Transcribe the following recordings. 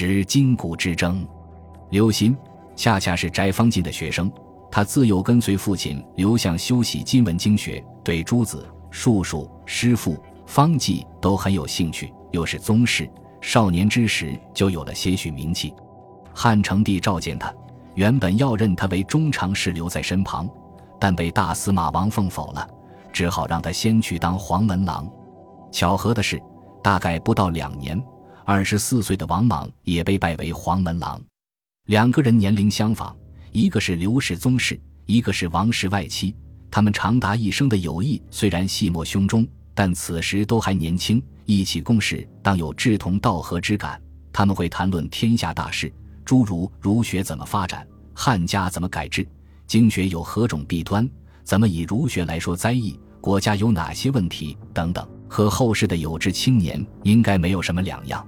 时筋骨之争。刘歆恰恰是翟方进的学生，他自幼跟随父亲刘向修习金文经学，对诸子、术数、诗赋、方剂都很有兴趣，又是宗室，少年之时就有了些许名气。汉成帝召见他，原本要任他为中常侍留在身旁，但被大司马王凤否了，只好让他先去当黄门郎。巧合的是，大概不到两年，二十四岁的王莽也被拜为黄门郎。两个人年龄相仿，一个是刘氏宗室，一个是王室外戚。他们长达一生的友谊虽然细莫胸中，但此时都还年轻，一起共事当有志同道合之感。他们会谈论天下大事。诸如儒学怎么发展，汉家怎么改制，经学有何种弊端，怎么以儒学来说灾异，国家有哪些问题等等，和后世的有志青年应该没有什么两样。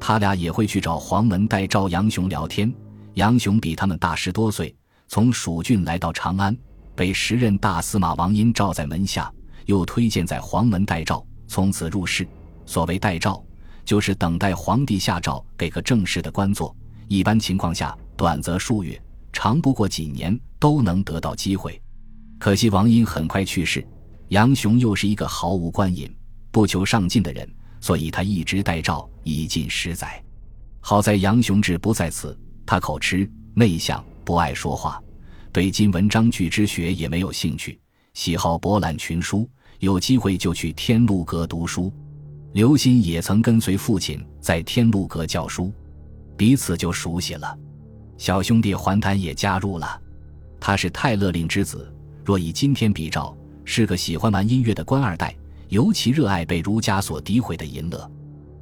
他俩也会去找黄门代赵杨雄聊天。杨雄比他们大十多岁，从蜀郡来到长安，被时任大司马王殷召在门下，又推荐在黄门代赵，从此入仕。所谓代诏，就是等待皇帝下诏给个正式的官做。一般情况下，短则数月，长不过几年，都能得到机会。可惜王殷很快去世，杨雄又是一个毫无官瘾、不求上进的人，所以他一直待诏已近十载。好在杨雄志不在此，他口吃、内向，不爱说话，对今文章句之学也没有兴趣，喜好博览群书，有机会就去天禄阁读书。刘歆也曾跟随父亲在天禄阁教书。彼此就熟悉了，小兄弟桓谭也加入了。他是泰勒令之子，若以今天比照，是个喜欢玩音乐的官二代，尤其热爱被儒家所诋毁的淫乐。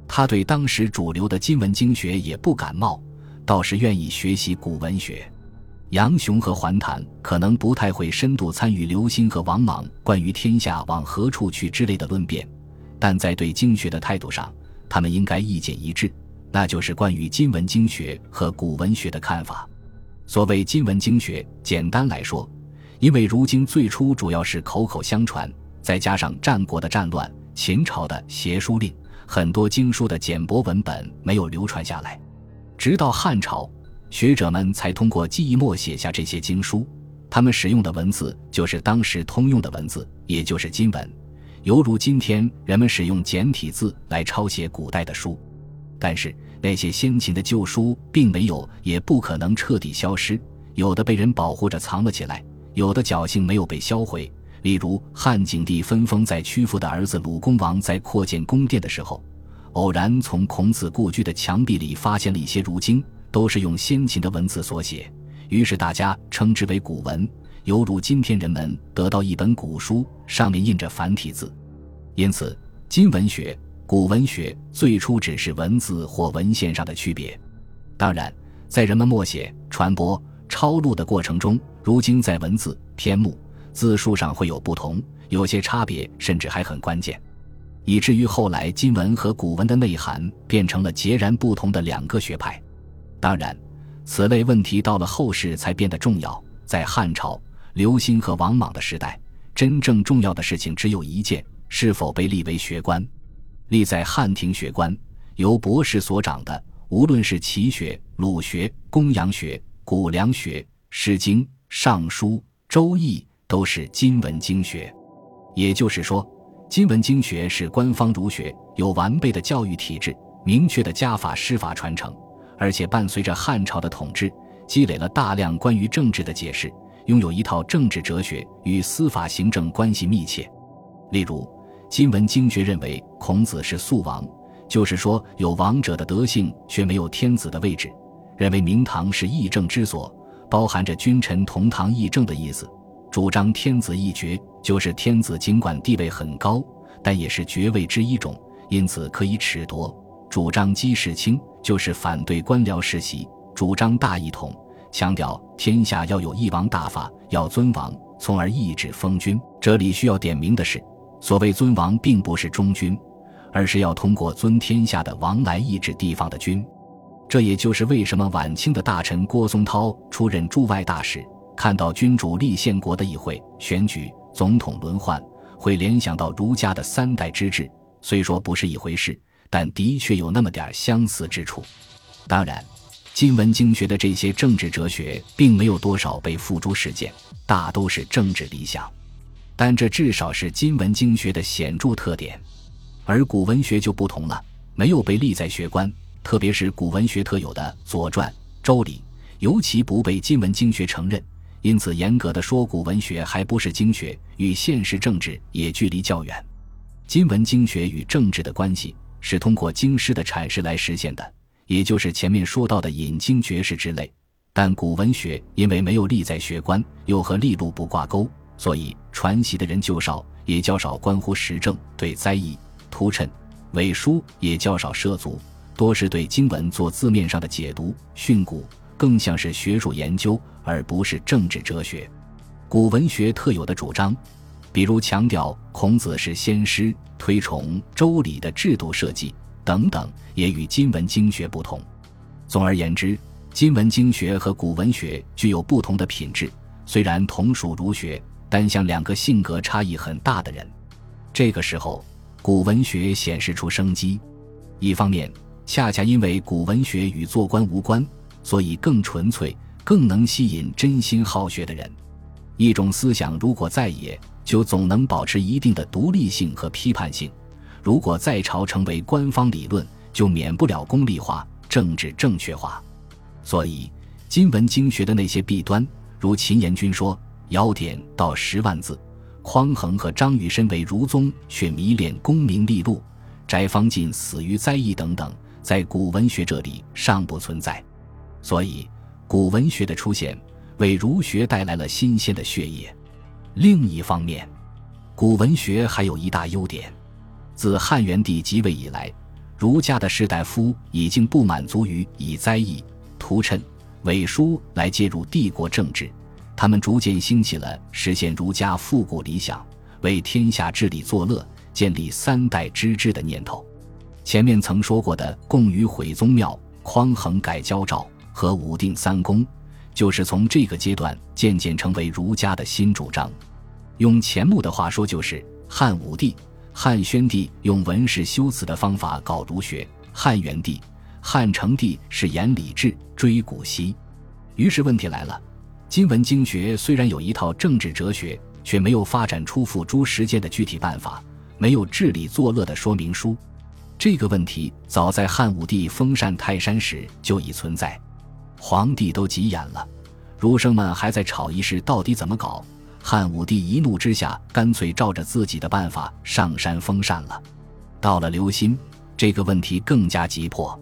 他对当时主流的金文经学也不感冒，倒是愿意学习古文学。杨雄和桓谭可能不太会深度参与刘歆和王莽关于天下往何处去之类的论辩，但在对经学的态度上，他们应该意见一致。那就是关于金文经学和古文学的看法。所谓金文经学，简单来说，因为如今最初主要是口口相传，再加上战国的战乱、秦朝的邪书令，很多经书的简帛文本没有流传下来。直到汉朝，学者们才通过记忆墨写下这些经书。他们使用的文字就是当时通用的文字，也就是金文，犹如今天人们使用简体字来抄写古代的书。但是那些先秦的旧书并没有，也不可能彻底消失。有的被人保护着藏了起来，有的侥幸没有被销毁。例如汉景帝分封在曲阜的儿子鲁公王在扩建宫殿的时候，偶然从孔子故居的墙壁里发现了一些儒经，都是用先秦的文字所写，于是大家称之为古文，犹如今天人们得到一本古书，上面印着繁体字。因此，今文学。古文学最初只是文字或文献上的区别，当然，在人们默写、传播、抄录的过程中，如今在文字、篇目、字数上会有不同，有些差别甚至还很关键，以至于后来金文和古文的内涵变成了截然不同的两个学派。当然，此类问题到了后世才变得重要。在汉朝刘歆和王莽的时代，真正重要的事情只有一件：是否被立为学官。立在汉庭学官，由博士所掌的，无论是齐学、鲁学、公羊学、古梁学、诗经、尚书、周易，都是今文经学。也就是说，今文经学是官方儒学，有完备的教育体制，明确的家法师法传承，而且伴随着汉朝的统治，积累了大量关于政治的解释，拥有一套政治哲学，与司法行政关系密切。例如。今文经学认为孔子是素王，就是说有王者的德性，却没有天子的位置。认为明堂是议政之所，包含着君臣同堂议政的意思。主张天子一爵，就是天子尽管地位很高，但也是爵位之一种，因此可以褫夺。主张姬世卿，就是反对官僚世袭，主张大一统，强调天下要有一王大法，要尊王，从而抑制封君。这里需要点明的是。所谓尊王，并不是忠君，而是要通过尊天下的王来抑制地方的君。这也就是为什么晚清的大臣郭松涛出任驻外大使，看到君主立宪国的议会选举、总统轮换，会联想到儒家的三代之治。虽说不是一回事，但的确有那么点相似之处。当然，今文经学的这些政治哲学并没有多少被付诸实践，大都是政治理想。但这至少是今文经学的显著特点。而古文学就不同了，没有被立在学观，特别是古文学特有的《左传》《周礼》，尤其不被今文经学承认。因此，严格的说，古文学还不是经学，与现实政治也距离较远。今文经学与政治的关系是通过经师的阐释来实现的，也就是前面说到的引经绝世之类。但古文学因为没有立在学观，又和立禄不挂钩，所以传习的人就少，也较少关乎时政、对灾异、图谶、伪书也较少涉足，多是对经文做字面上的解读、训诂。更像是学术研究，而不是政治哲学。古文学特有的主张，比如强调孔子是先师、推崇周礼的制度设计等等，也与今文经学不同。总而言之，今文经学和古文学具有不同的品质，虽然同属儒学，但像两个性格差异很大的人。这个时候，古文学显示出生机。一方面，恰恰因为古文学与做官无关。所以更纯粹，更能吸引真心好学的人。一种思想如果在野，就总能保持一定的独立性和批判性；如果在朝成为官方理论，就免不了功利化、政治正确化。所以，今文经学的那些弊端，如秦延君说“尧典到十万字”，匡衡和张禹身为儒宗却迷恋功名利禄，翟方进死于灾异等等，在古文学这里尚不存在。所以，古文学的出现为儒学带来了新鲜的血液。另一方面，古文学还有一大优点：自汉元帝即位以来，儒家的士大夫已经不满足于以灾异、图谶、伪书来介入帝国政治，他们逐渐兴起了实现儒家复古理想、为天下治理作乐、建立三代之治的念头。前面曾说过的共于毁宗庙、匡衡改交诏。和武定三公，就是从这个阶段渐渐成为儒家的新主张。用钱穆的话说，就是汉武帝、汉宣帝用文士修辞的方法搞儒学，汉元帝、汉成帝是严礼制、追古稀。于是问题来了：今文经学虽然有一套政治哲学，却没有发展出付诸实践的具体办法，没有治理作乐的说明书。这个问题早在汉武帝封禅泰山时就已存在。皇帝都急眼了，儒生们还在吵一事到底怎么搞。汉武帝一怒之下，干脆照着自己的办法上山封禅了。到了刘歆，这个问题更加急迫。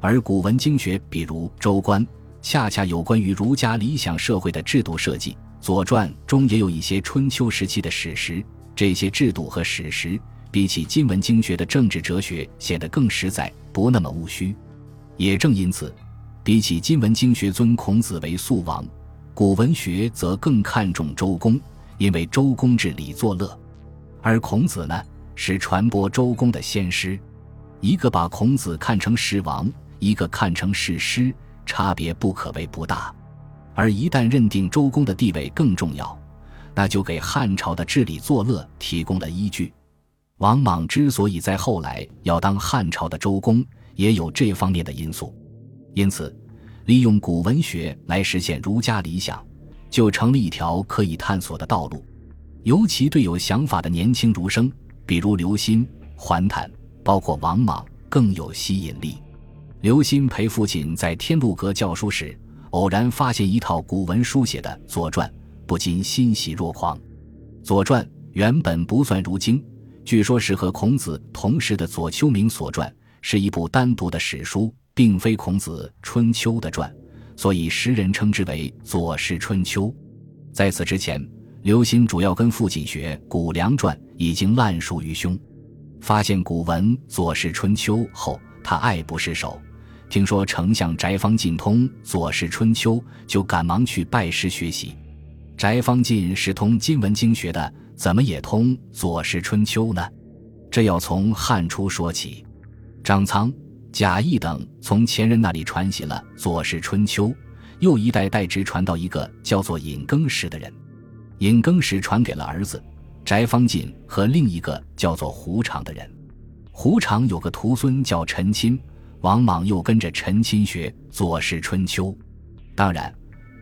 而古文经学，比如《周官》，恰恰有关于儒家理想社会的制度设计；《左传》中也有一些春秋时期的史实。这些制度和史实，比起今文经学的政治哲学，显得更实在，不那么务虚。也正因此。比起今文经学尊孔子为素王，古文学则更看重周公，因为周公治理作乐，而孔子呢是传播周公的先师。一个把孔子看成是王，一个看成是师，差别不可谓不大。而一旦认定周公的地位更重要，那就给汉朝的治理作乐提供了依据。王莽之所以在后来要当汉朝的周公，也有这方面的因素。因此，利用古文学来实现儒家理想，就成了一条可以探索的道路。尤其对有想法的年轻儒生，比如刘歆、桓坦，包括王莽，更有吸引力。刘歆陪父亲在天禄阁教书时，偶然发现一套古文书写的《左传》，不禁欣喜若狂。《左传》原本不算儒经，据说是和孔子同时的左丘明所传，是一部单独的史书。并非孔子《春秋》的传，所以时人称之为《左氏春秋》。在此之前，刘歆主要跟父亲学《谷梁传》，已经烂熟于胸。发现古文《左氏春秋》后，他爱不释手。听说丞相翟方进通《左氏春秋》，就赶忙去拜师学习。翟方进是通今文经学的，怎么也通《左氏春秋》呢？这要从汉初说起，张苍。贾谊等从前人那里传习了《左氏春秋》，又一代代直传到一个叫做尹更时的人，尹更时传给了儿子翟方进和另一个叫做胡常的人。胡常有个徒孙叫陈钦，王莽又跟着陈钦学《左氏春秋》。当然，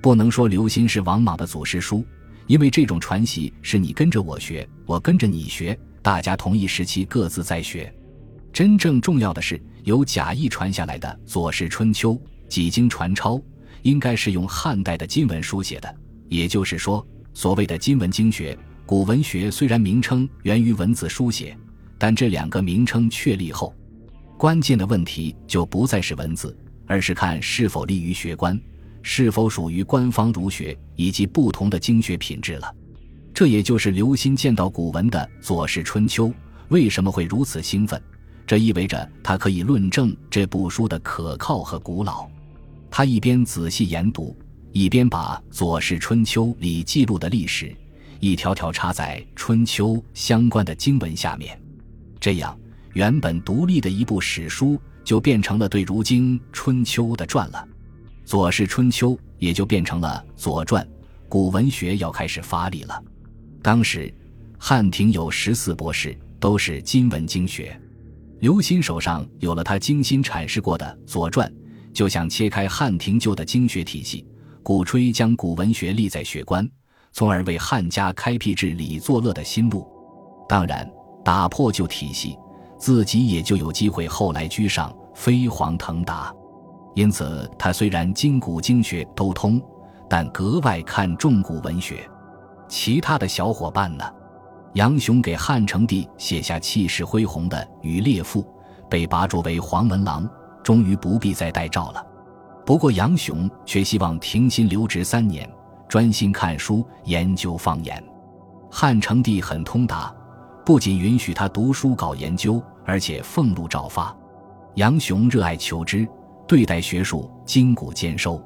不能说刘歆是王莽的祖师叔，因为这种传习是你跟着我学，我跟着你学，大家同一时期各自在学。真正重要的是，由贾谊传下来的《左氏春秋》几经传抄，应该是用汉代的金文书写的。也就是说，所谓的金文经学、古文学，虽然名称源于文字书写，但这两个名称确立后，关键的问题就不再是文字，而是看是否利于学官，是否属于官方儒学，以及不同的经学品质了。这也就是刘歆见到古文的《左氏春秋》为什么会如此兴奋。这意味着他可以论证这部书的可靠和古老。他一边仔细研读，一边把《左氏春秋》里记录的历史一条条插在《春秋》相关的经文下面。这样，原本独立的一部史书就变成了对如今《春秋》的传了，《左氏春秋》也就变成了《左传》，古文学要开始发力了。当时，汉廷有十四博士，都是今文经学。刘歆手上有了他精心阐释过的《左传》，就想切开汉廷旧的经学体系，鼓吹将古文学立在学官，从而为汉家开辟治理作乐的新路。当然，打破旧体系，自己也就有机会后来居上，飞黄腾达。因此，他虽然经古经学都通，但格外看重古文学。其他的小伙伴呢？杨雄给汉成帝写下气势恢宏的《与列赋》，被拔擢为黄门郎，终于不必再戴诏了。不过杨雄却希望停薪留职三年，专心看书研究方言。汉成帝很通达，不仅允许他读书搞研究，而且俸禄照发。杨雄热爱求知，对待学术筋骨兼收。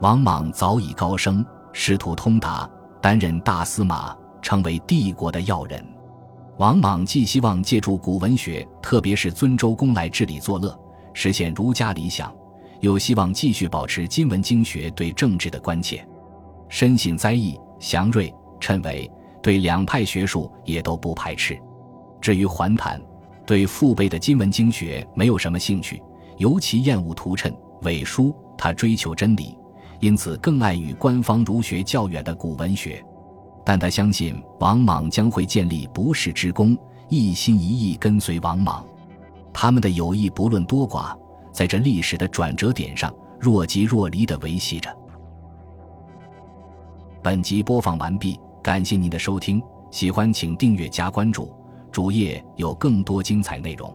王莽早已高升，仕途通达，担任大司马。成为帝国的要人，王莽既希望借助古文学，特别是尊周公来治理作乐，实现儒家理想，又希望继续保持今文经学对政治的关切。深信灾异，祥瑞、谶纬对两派学术也都不排斥。至于桓谭，对父辈的今文经学没有什么兴趣，尤其厌恶图谶、伪书。他追求真理，因此更爱与官方儒学较远的古文学。但他相信王莽将会建立不世之功，一心一意跟随王莽。他们的友谊不论多寡，在这历史的转折点上若即若离地维系着。本集播放完毕，感谢您的收听，喜欢请订阅加关注，主页有更多精彩内容。